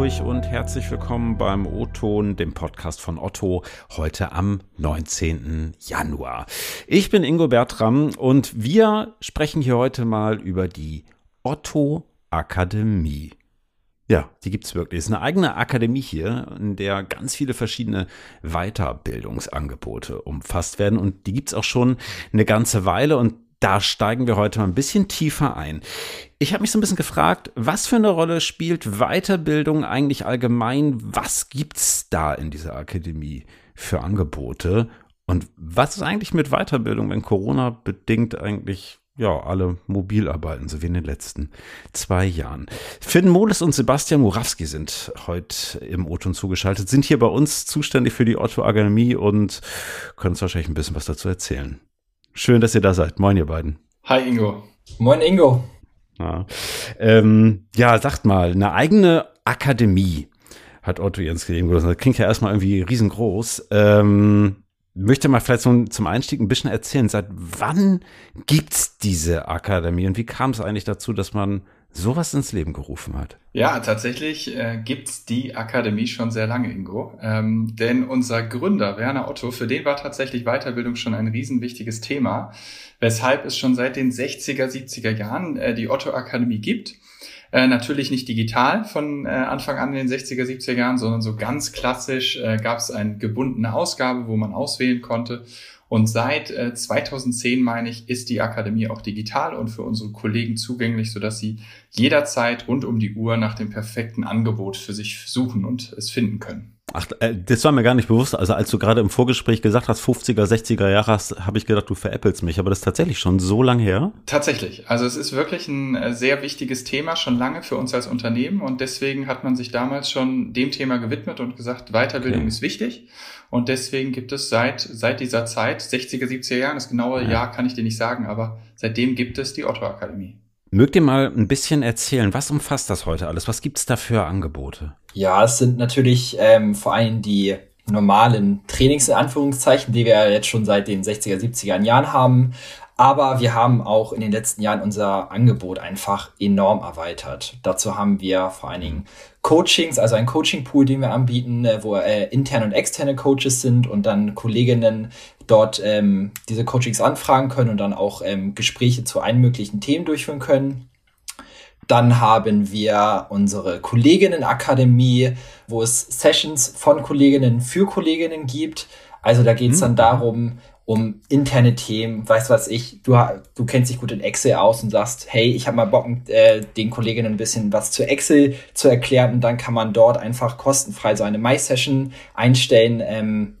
durch und herzlich willkommen beim O-Ton, dem Podcast von Otto, heute am 19. Januar. Ich bin Ingo Bertram und wir sprechen hier heute mal über die Otto Akademie. Ja, die gibt's wirklich. Es ist eine eigene Akademie hier, in der ganz viele verschiedene Weiterbildungsangebote umfasst werden. Und die gibt's auch schon eine ganze Weile. Und da steigen wir heute mal ein bisschen tiefer ein. Ich habe mich so ein bisschen gefragt, was für eine Rolle spielt Weiterbildung eigentlich allgemein? Was gibt's da in dieser Akademie für Angebote? Und was ist eigentlich mit Weiterbildung, wenn Corona bedingt eigentlich ja, alle mobil arbeiten, so wie in den letzten zwei Jahren. Finn Moles und Sebastian Murawski sind heute im O-Ton zugeschaltet, sind hier bei uns zuständig für die Otto Akademie und können uns wahrscheinlich ein bisschen was dazu erzählen. Schön, dass ihr da seid. Moin, ihr beiden. Hi, Ingo. Moin, Ingo. Ja, ähm, ja sagt mal, eine eigene Akademie hat Otto Jens gegeben. Das klingt ja erstmal irgendwie riesengroß. Ähm, möchte mal vielleicht so zum Einstieg ein bisschen erzählen, seit wann gibt's diese Akademie und wie kam es eigentlich dazu, dass man sowas ins Leben gerufen hat? Ja, tatsächlich äh, gibt's die Akademie schon sehr lange, Ingo. Ähm, denn unser Gründer, Werner Otto, für den war tatsächlich Weiterbildung schon ein riesenwichtiges Thema, weshalb es schon seit den 60er, 70er Jahren äh, die Otto Akademie gibt. Äh, natürlich nicht digital von äh, Anfang an in den 60er, 70er Jahren, sondern so ganz klassisch äh, gab es eine gebundene Ausgabe, wo man auswählen konnte. Und seit äh, 2010, meine ich, ist die Akademie auch digital und für unsere Kollegen zugänglich, sodass sie jederzeit rund um die Uhr nach dem perfekten Angebot für sich suchen und es finden können. Ach, äh, das war mir gar nicht bewusst. Also als du gerade im Vorgespräch gesagt hast, 50er, 60er Jahre hast, habe ich gedacht, du veräppelst mich. Aber das ist tatsächlich schon so lang her? Tatsächlich. Also es ist wirklich ein äh, sehr wichtiges Thema, schon lange für uns als Unternehmen. Und deswegen hat man sich damals schon dem Thema gewidmet und gesagt, Weiterbildung okay. ist wichtig. Und deswegen gibt es seit, seit dieser Zeit, 60er, 70er Jahren, das genaue ja. Jahr kann ich dir nicht sagen, aber seitdem gibt es die Otto Akademie. Mögt ihr mal ein bisschen erzählen, was umfasst das heute alles? Was gibt's da für Angebote? Ja, es sind natürlich ähm, vor allem die normalen Trainings in Anführungszeichen, die wir jetzt schon seit den 60er, 70er Jahren haben. Aber wir haben auch in den letzten Jahren unser Angebot einfach enorm erweitert. Dazu haben wir vor allen Dingen Coachings, also ein Coaching-Pool, den wir anbieten, äh, wo äh, interne und externe Coaches sind und dann Kolleginnen dort ähm, diese Coachings anfragen können und dann auch ähm, Gespräche zu allen möglichen Themen durchführen können. Dann haben wir unsere Kolleginnenakademie, wo es Sessions von Kolleginnen für Kolleginnen gibt. Also da geht es mhm. dann darum, um interne Themen, weißt was ich, du, du kennst dich gut in Excel aus und sagst, hey, ich habe mal Bock, äh, den Kolleginnen ein bisschen was zu Excel zu erklären und dann kann man dort einfach kostenfrei so eine My-Session einstellen ähm,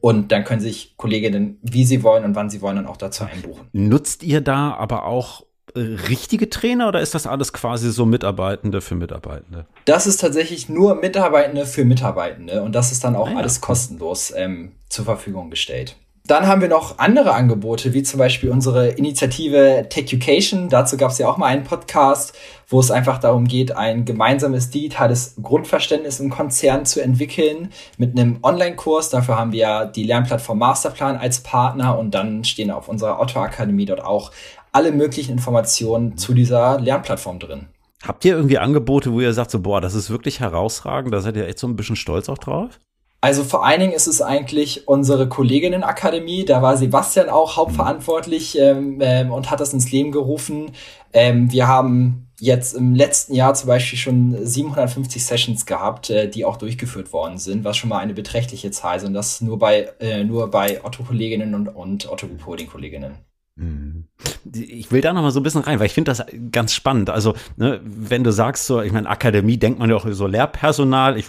und dann können sich Kolleginnen, wie sie wollen und wann sie wollen, dann auch dazu einbuchen. Nutzt ihr da aber auch äh, richtige Trainer oder ist das alles quasi so Mitarbeitende für Mitarbeitende? Das ist tatsächlich nur Mitarbeitende für Mitarbeitende und das ist dann auch ah, ja. alles kostenlos ähm, zur Verfügung gestellt. Dann haben wir noch andere Angebote, wie zum Beispiel unsere Initiative Techucation. Dazu gab es ja auch mal einen Podcast, wo es einfach darum geht, ein gemeinsames digitales Grundverständnis im Konzern zu entwickeln mit einem Online-Kurs. Dafür haben wir die Lernplattform Masterplan als Partner und dann stehen auf unserer Otto Akademie dort auch alle möglichen Informationen zu dieser Lernplattform drin. Habt ihr irgendwie Angebote, wo ihr sagt, so, boah, das ist wirklich herausragend, da seid ihr echt so ein bisschen stolz auch drauf? Also vor allen Dingen ist es eigentlich unsere Kolleginnenakademie. Da war Sebastian auch hauptverantwortlich ähm, ähm, und hat das ins Leben gerufen. Ähm, wir haben jetzt im letzten Jahr zum Beispiel schon 750 Sessions gehabt, äh, die auch durchgeführt worden sind, was schon mal eine beträchtliche Zahl ist. Und das nur bei, äh, nur bei Otto-Kolleginnen und, und Otto-Reporting-Kolleginnen. Ich will da noch mal so ein bisschen rein, weil ich finde das ganz spannend. Also, ne, wenn du sagst, so, ich meine, Akademie denkt man ja auch so Lehrpersonal. Ich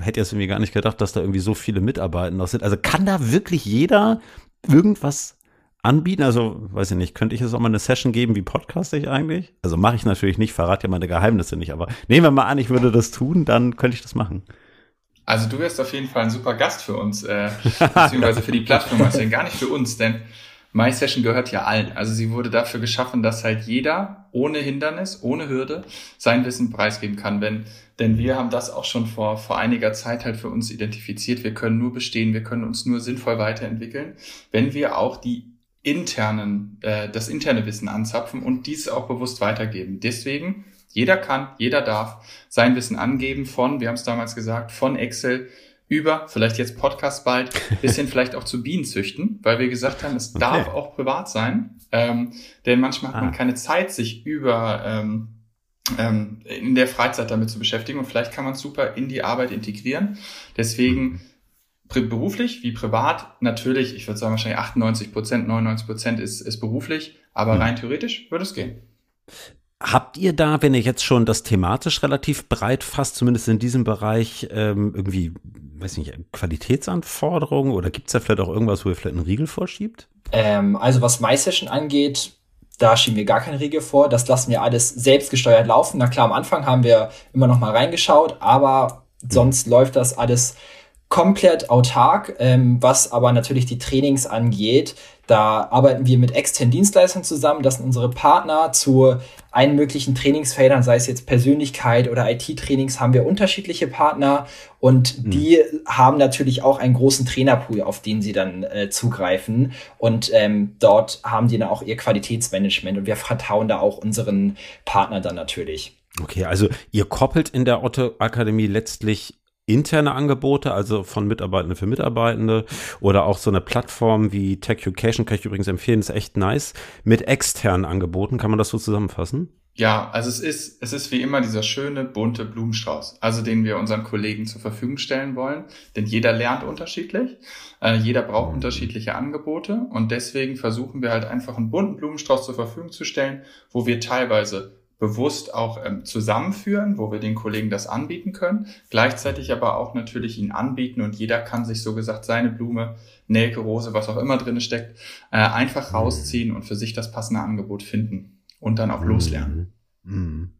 hätte jetzt irgendwie gar nicht gedacht, dass da irgendwie so viele Mitarbeiter noch sind. Also kann da wirklich jeder irgendwas anbieten? Also, weiß ich nicht, könnte ich jetzt auch mal eine Session geben, wie podcaste ich eigentlich? Also mache ich natürlich nicht, verrate ja meine Geheimnisse nicht, aber nehmen wir mal an, ich würde das tun, dann könnte ich das machen. Also du wärst auf jeden Fall ein super Gast für uns, äh, beziehungsweise für die Plattform, also gar nicht für uns, denn MySession gehört ja allen. Also sie wurde dafür geschaffen, dass halt jeder ohne Hindernis, ohne Hürde sein Wissen preisgeben kann. Wenn, denn wir haben das auch schon vor, vor einiger Zeit halt für uns identifiziert. Wir können nur bestehen, wir können uns nur sinnvoll weiterentwickeln, wenn wir auch die internen, äh, das interne Wissen anzapfen und dies auch bewusst weitergeben. Deswegen Jeder kann, jeder darf sein Wissen angeben von, wir haben es damals gesagt, von Excel über, vielleicht jetzt Podcast bald, bis hin vielleicht auch zu Bienen züchten, weil wir gesagt haben, es okay. darf auch privat sein. Ähm, denn manchmal hat ah. man keine Zeit, sich über ähm, ähm, in der Freizeit damit zu beschäftigen und vielleicht kann man es super in die Arbeit integrieren. Deswegen beruflich wie privat natürlich, ich würde sagen wahrscheinlich 98 Prozent, 99 Prozent ist, ist beruflich, aber mhm. rein theoretisch würde es gehen. Habt ihr da, wenn ihr jetzt schon das thematisch relativ breit fasst, zumindest in diesem Bereich, ähm, irgendwie, weiß nicht, Qualitätsanforderungen oder gibt es da vielleicht auch irgendwas, wo ihr vielleicht einen Riegel vorschiebt? Ähm, also was MySession angeht, da schieben wir gar keinen Riegel vor. Das lassen wir alles selbstgesteuert laufen. Na klar, am Anfang haben wir immer noch mal reingeschaut, aber sonst läuft das alles komplett autark, ähm, was aber natürlich die Trainings angeht. Da arbeiten wir mit externen Dienstleistern zusammen. Das sind unsere Partner zu allen möglichen Trainingsfeldern, sei es jetzt Persönlichkeit oder IT-Trainings, haben wir unterschiedliche Partner und mhm. die haben natürlich auch einen großen Trainerpool, auf den sie dann äh, zugreifen. Und ähm, dort haben die dann auch ihr Qualitätsmanagement und wir vertrauen da auch unseren Partnern dann natürlich. Okay, also ihr koppelt in der Otto Akademie letztlich interne Angebote, also von Mitarbeitende für Mitarbeitende oder auch so eine Plattform wie Tech Education, kann ich übrigens empfehlen, ist echt nice, mit externen Angeboten. Kann man das so zusammenfassen? Ja, also es ist, es ist wie immer dieser schöne, bunte Blumenstrauß, also den wir unseren Kollegen zur Verfügung stellen wollen. Denn jeder lernt unterschiedlich, äh, jeder braucht unterschiedliche Angebote und deswegen versuchen wir halt einfach einen bunten Blumenstrauß zur Verfügung zu stellen, wo wir teilweise bewusst auch ähm, zusammenführen, wo wir den Kollegen das anbieten können, gleichzeitig aber auch natürlich ihn anbieten und jeder kann sich so gesagt seine Blume, Nelke, Rose, was auch immer drin steckt, äh, einfach mhm. rausziehen und für sich das passende Angebot finden und dann auch mhm. loslernen. Mhm.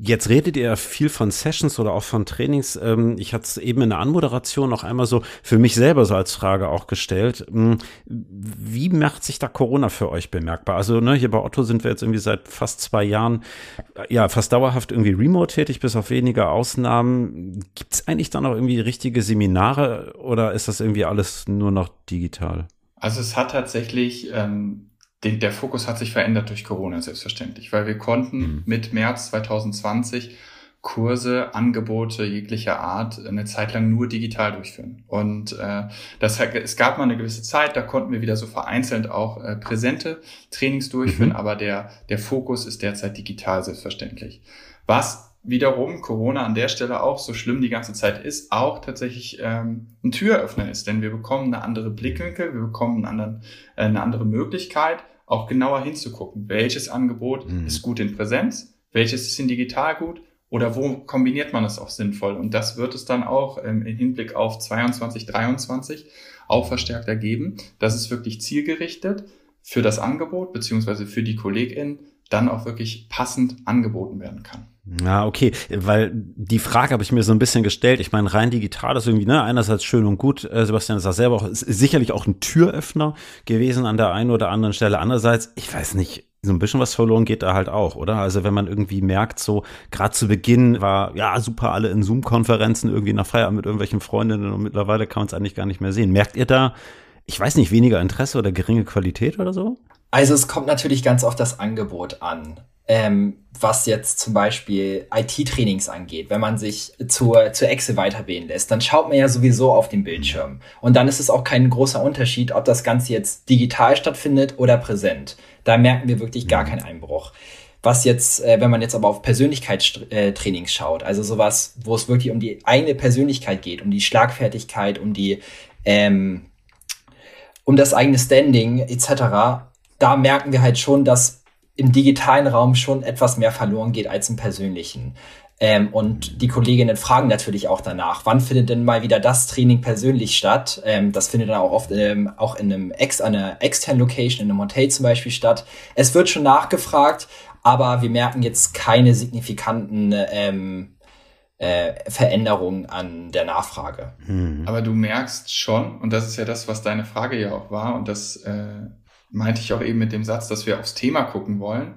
Jetzt redet ihr viel von Sessions oder auch von Trainings. Ähm, ich hatte es eben in der Anmoderation noch einmal so für mich selber so als Frage auch gestellt. Hm, wie macht sich da Corona für euch bemerkbar? Also ne, hier bei Otto sind wir jetzt irgendwie seit fast zwei Jahren ja fast dauerhaft irgendwie remote tätig, bis auf wenige Ausnahmen. Gibt es eigentlich dann auch irgendwie richtige Seminare oder ist das irgendwie alles nur noch digital? Also es hat tatsächlich ähm, den, der Fokus hat sich verändert durch Corona selbstverständlich, weil wir konnten mhm. mit März 2020 Kurse, Angebote jeglicher Art eine Zeit lang nur digital durchführen. Und äh, das, es gab mal eine gewisse Zeit, da konnten wir wieder so vereinzelt auch äh, präsente Trainings durchführen, mhm. aber der, der Fokus ist derzeit digital selbstverständlich. Was wiederum Corona an der Stelle auch so schlimm die ganze Zeit ist, auch tatsächlich ähm, ein Türöffner ist, denn wir bekommen eine andere Blickwinkel, wir bekommen einen anderen, äh, eine andere Möglichkeit, auch genauer hinzugucken, welches Angebot mhm. ist gut in Präsenz, welches ist in digital gut oder wo kombiniert man es auch sinnvoll. Und das wird es dann auch ähm, im Hinblick auf 22, 23 auch verstärkt ergeben, dass es wirklich zielgerichtet für das Angebot beziehungsweise für die KollegInnen dann auch wirklich passend angeboten werden kann. Ja, okay, weil die Frage habe ich mir so ein bisschen gestellt. Ich meine, rein digital ist irgendwie, ne, einerseits schön und gut. Äh, Sebastian sagt selber auch, ist sicherlich auch ein Türöffner gewesen an der einen oder anderen Stelle. Andererseits, ich weiß nicht, so ein bisschen was verloren geht da halt auch, oder? Also wenn man irgendwie merkt, so gerade zu Beginn war ja super alle in Zoom-Konferenzen irgendwie nach Feierabend mit irgendwelchen Freundinnen und mittlerweile kann man es eigentlich gar nicht mehr sehen. Merkt ihr da, ich weiß nicht, weniger Interesse oder geringe Qualität oder so? Also es kommt natürlich ganz auf das Angebot an ähm, was jetzt zum Beispiel IT-Trainings angeht, wenn man sich zur, zur Excel weiterbilden lässt, dann schaut man ja sowieso auf den Bildschirm. Und dann ist es auch kein großer Unterschied, ob das Ganze jetzt digital stattfindet oder präsent. Da merken wir wirklich gar mhm. keinen Einbruch. Was jetzt, äh, wenn man jetzt aber auf Persönlichkeitstrainings schaut, also sowas, wo es wirklich um die eigene Persönlichkeit geht, um die Schlagfertigkeit, um die, ähm, um das eigene Standing etc., da merken wir halt schon, dass im digitalen Raum schon etwas mehr verloren geht als im persönlichen. Ähm, und die Kolleginnen fragen natürlich auch danach, wann findet denn mal wieder das Training persönlich statt? Ähm, das findet dann auch oft ähm, auch in einem ex einer externen Location, in einem Hotel zum Beispiel statt. Es wird schon nachgefragt, aber wir merken jetzt keine signifikanten ähm, äh, Veränderungen an der Nachfrage. Hm. Aber du merkst schon, und das ist ja das, was deine Frage ja auch war, und das äh, meinte ich auch eben mit dem Satz, dass wir aufs Thema gucken wollen,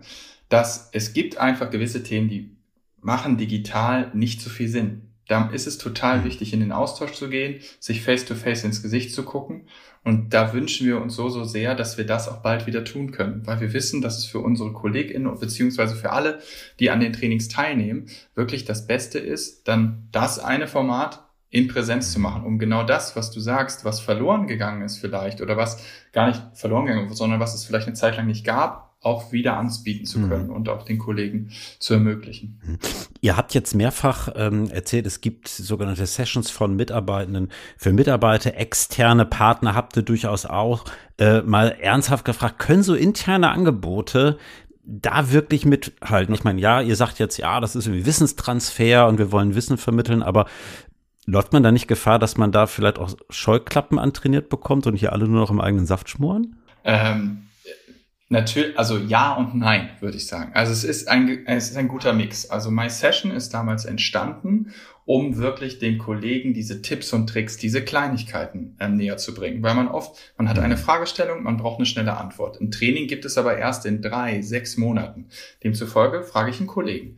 dass es gibt einfach gewisse Themen, die machen digital nicht so viel Sinn. Da ist es total wichtig, in den Austausch zu gehen, sich face-to-face -face ins Gesicht zu gucken. Und da wünschen wir uns so, so sehr, dass wir das auch bald wieder tun können, weil wir wissen, dass es für unsere KollegInnen beziehungsweise für alle, die an den Trainings teilnehmen, wirklich das Beste ist, dann das eine Format in Präsenz zu machen, um genau das, was du sagst, was verloren gegangen ist vielleicht oder was gar nicht verloren gegangen ist, sondern was es vielleicht eine Zeit lang nicht gab, auch wieder ansbieten zu mhm. können mhm. und auch den Kollegen zu ermöglichen. Mhm. Ihr habt jetzt mehrfach ähm, erzählt, es gibt sogenannte Sessions von Mitarbeitenden. Für Mitarbeiter, externe Partner habt ihr durchaus auch äh, mal ernsthaft gefragt, können so interne Angebote da wirklich mithalten? Ich meine, ja, ihr sagt jetzt, ja, das ist irgendwie Wissenstransfer und wir wollen Wissen vermitteln, aber läuft man da nicht Gefahr, dass man da vielleicht auch Scheuklappen antrainiert bekommt und hier alle nur noch im eigenen Saft schmoren? Ähm Natürlich, also ja und nein, würde ich sagen. Also es ist ein, es ist ein guter Mix. Also My Session ist damals entstanden, um wirklich den Kollegen diese Tipps und Tricks, diese Kleinigkeiten ähm, näher zu bringen. Weil man oft, man hat eine mhm. Fragestellung, man braucht eine schnelle Antwort. Ein Training gibt es aber erst in drei, sechs Monaten. Demzufolge frage ich einen Kollegen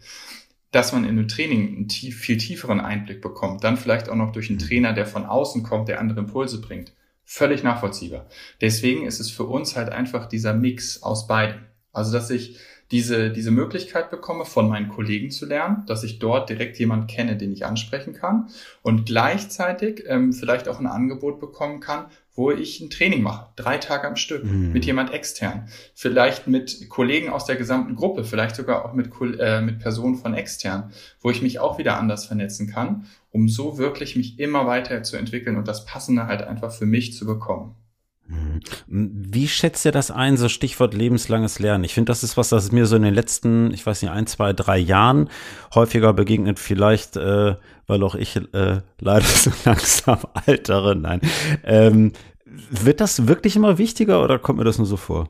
dass man in einem Training einen tief, viel tieferen Einblick bekommt, dann vielleicht auch noch durch einen mhm. Trainer, der von außen kommt, der andere Impulse bringt. Völlig nachvollziehbar. Deswegen ist es für uns halt einfach dieser Mix aus beiden. Also, dass ich diese, diese Möglichkeit bekomme, von meinen Kollegen zu lernen, dass ich dort direkt jemand kenne, den ich ansprechen kann und gleichzeitig ähm, vielleicht auch ein Angebot bekommen kann, wo ich ein Training mache, drei Tage am Stück, mhm. mit jemand extern, vielleicht mit Kollegen aus der gesamten Gruppe, vielleicht sogar auch mit, äh, mit Personen von extern, wo ich mich auch wieder anders vernetzen kann, um so wirklich mich immer weiter zu entwickeln und das Passende halt einfach für mich zu bekommen. Mhm. Wie schätzt ihr das ein, so Stichwort lebenslanges Lernen? Ich finde, das ist was, das mir so in den letzten, ich weiß nicht, ein, zwei, drei Jahren häufiger begegnet. Vielleicht, äh, weil auch ich äh, leider so langsam altere. Nein. Ähm, wird das wirklich immer wichtiger oder kommt mir das nur so vor?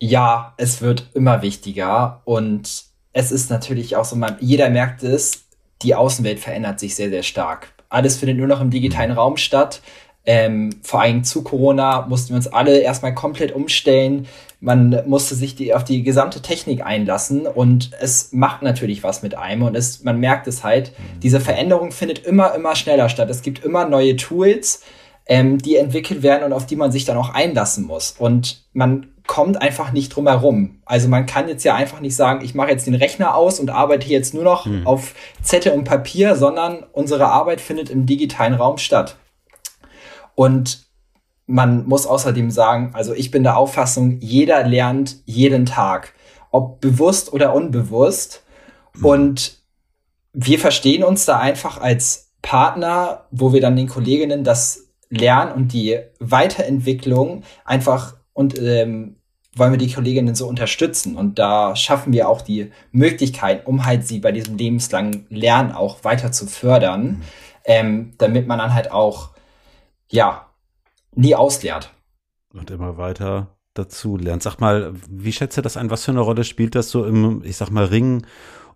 Ja, es wird immer wichtiger und es ist natürlich auch so, man, jeder merkt es, die Außenwelt verändert sich sehr, sehr stark. Alles findet nur noch im digitalen Raum statt. Ähm, vor allem zu Corona mussten wir uns alle erstmal komplett umstellen. Man musste sich die, auf die gesamte Technik einlassen und es macht natürlich was mit einem und es, man merkt es halt. Mhm. Diese Veränderung findet immer, immer schneller statt. Es gibt immer neue Tools, ähm, die entwickelt werden und auf die man sich dann auch einlassen muss. Und man kommt einfach nicht drum herum. Also man kann jetzt ja einfach nicht sagen, ich mache jetzt den Rechner aus und arbeite jetzt nur noch mhm. auf Zettel und Papier, sondern unsere Arbeit findet im digitalen Raum statt. Und man muss außerdem sagen, also ich bin der Auffassung, jeder lernt jeden Tag, ob bewusst oder unbewusst. Mhm. Und wir verstehen uns da einfach als Partner, wo wir dann den Kolleginnen das Lernen und die Weiterentwicklung einfach und ähm, wollen wir die Kolleginnen so unterstützen. Und da schaffen wir auch die Möglichkeit, um halt sie bei diesem lebenslangen Lernen auch weiter zu fördern, mhm. ähm, damit man dann halt auch ja, nie ausleert. Und immer weiter dazu lernt. Sag mal, wie schätzt ihr das ein? Was für eine Rolle spielt das so im, ich sag mal, Ring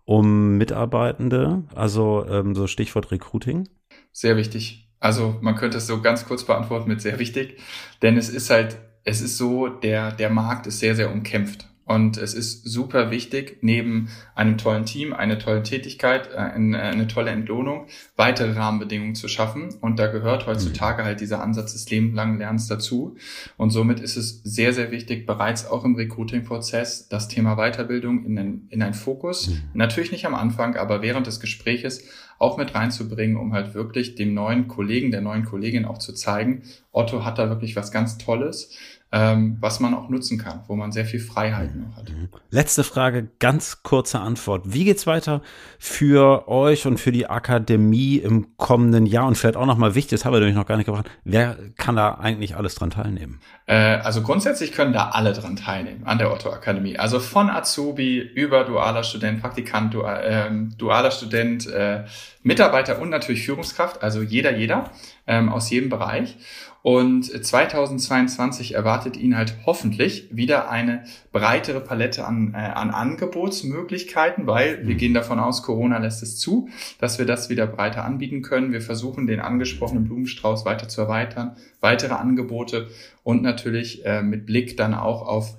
um Mitarbeitende? Also ähm, so Stichwort Recruiting? Sehr wichtig. Also man könnte es so ganz kurz beantworten mit sehr wichtig, denn es ist halt, es ist so, der, der Markt ist sehr, sehr umkämpft. Und es ist super wichtig, neben einem tollen Team, eine tolle Tätigkeit, äh, eine, eine, tolle Entlohnung, weitere Rahmenbedingungen zu schaffen. Und da gehört heutzutage mhm. halt dieser Ansatz des lebenslangen Lernens dazu. Und somit ist es sehr, sehr wichtig, bereits auch im Recruiting-Prozess das Thema Weiterbildung in einen, in einen Fokus, mhm. natürlich nicht am Anfang, aber während des Gespräches auch mit reinzubringen, um halt wirklich dem neuen Kollegen, der neuen Kollegin auch zu zeigen, Otto hat da wirklich was ganz Tolles ähm, was man auch nutzen kann, wo man sehr viel Freiheiten noch hat. Mhm. Letzte Frage, ganz kurze Antwort. Wie geht's weiter für euch und für die Akademie im kommenden Jahr? Und vielleicht auch nochmal wichtig, das habe ich nämlich noch gar nicht gefragt, wer kann da eigentlich alles dran teilnehmen? Äh, also grundsätzlich können da alle dran teilnehmen an der Otto Akademie. Also von Azubi über dualer Student, Praktikant, dual, äh, dualer Student, äh, Mitarbeiter und natürlich Führungskraft, also jeder, jeder ähm, aus jedem Bereich. Und 2022 erwartet ihn halt hoffentlich wieder eine breitere Palette an, äh, an Angebotsmöglichkeiten, weil wir mhm. gehen davon aus, Corona lässt es zu, dass wir das wieder breiter anbieten können. Wir versuchen, den angesprochenen Blumenstrauß weiter zu erweitern, weitere Angebote und natürlich äh, mit Blick dann auch auf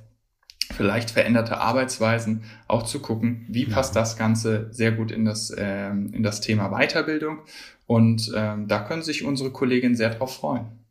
vielleicht veränderte Arbeitsweisen, auch zu gucken, wie passt das Ganze sehr gut in das, ähm, in das Thema Weiterbildung. Und ähm, da können sich unsere Kolleginnen sehr drauf freuen.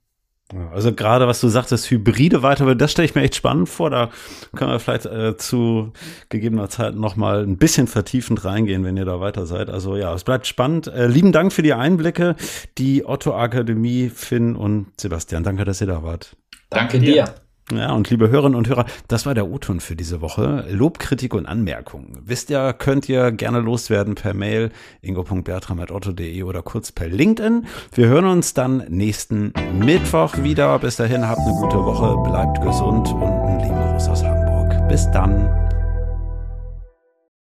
Also gerade was du sagtest, hybride Weiterbildung, das stelle ich mir echt spannend vor. Da können wir vielleicht äh, zu gegebener Zeit noch mal ein bisschen vertiefend reingehen, wenn ihr da weiter seid. Also ja, es bleibt spannend. Äh, lieben Dank für die Einblicke, die Otto Akademie, Finn und Sebastian. Danke, dass ihr da wart. Danke, Danke dir. Ja, und liebe Hörerinnen und Hörer, das war der O-Ton für diese Woche. Lob, Kritik und Anmerkungen. Wisst ihr, könnt ihr gerne loswerden per Mail ingo.bertram.otto.de oder kurz per LinkedIn. Wir hören uns dann nächsten Mittwoch wieder. Bis dahin, habt eine gute Woche, bleibt gesund und einen lieben Gruß aus Hamburg. Bis dann.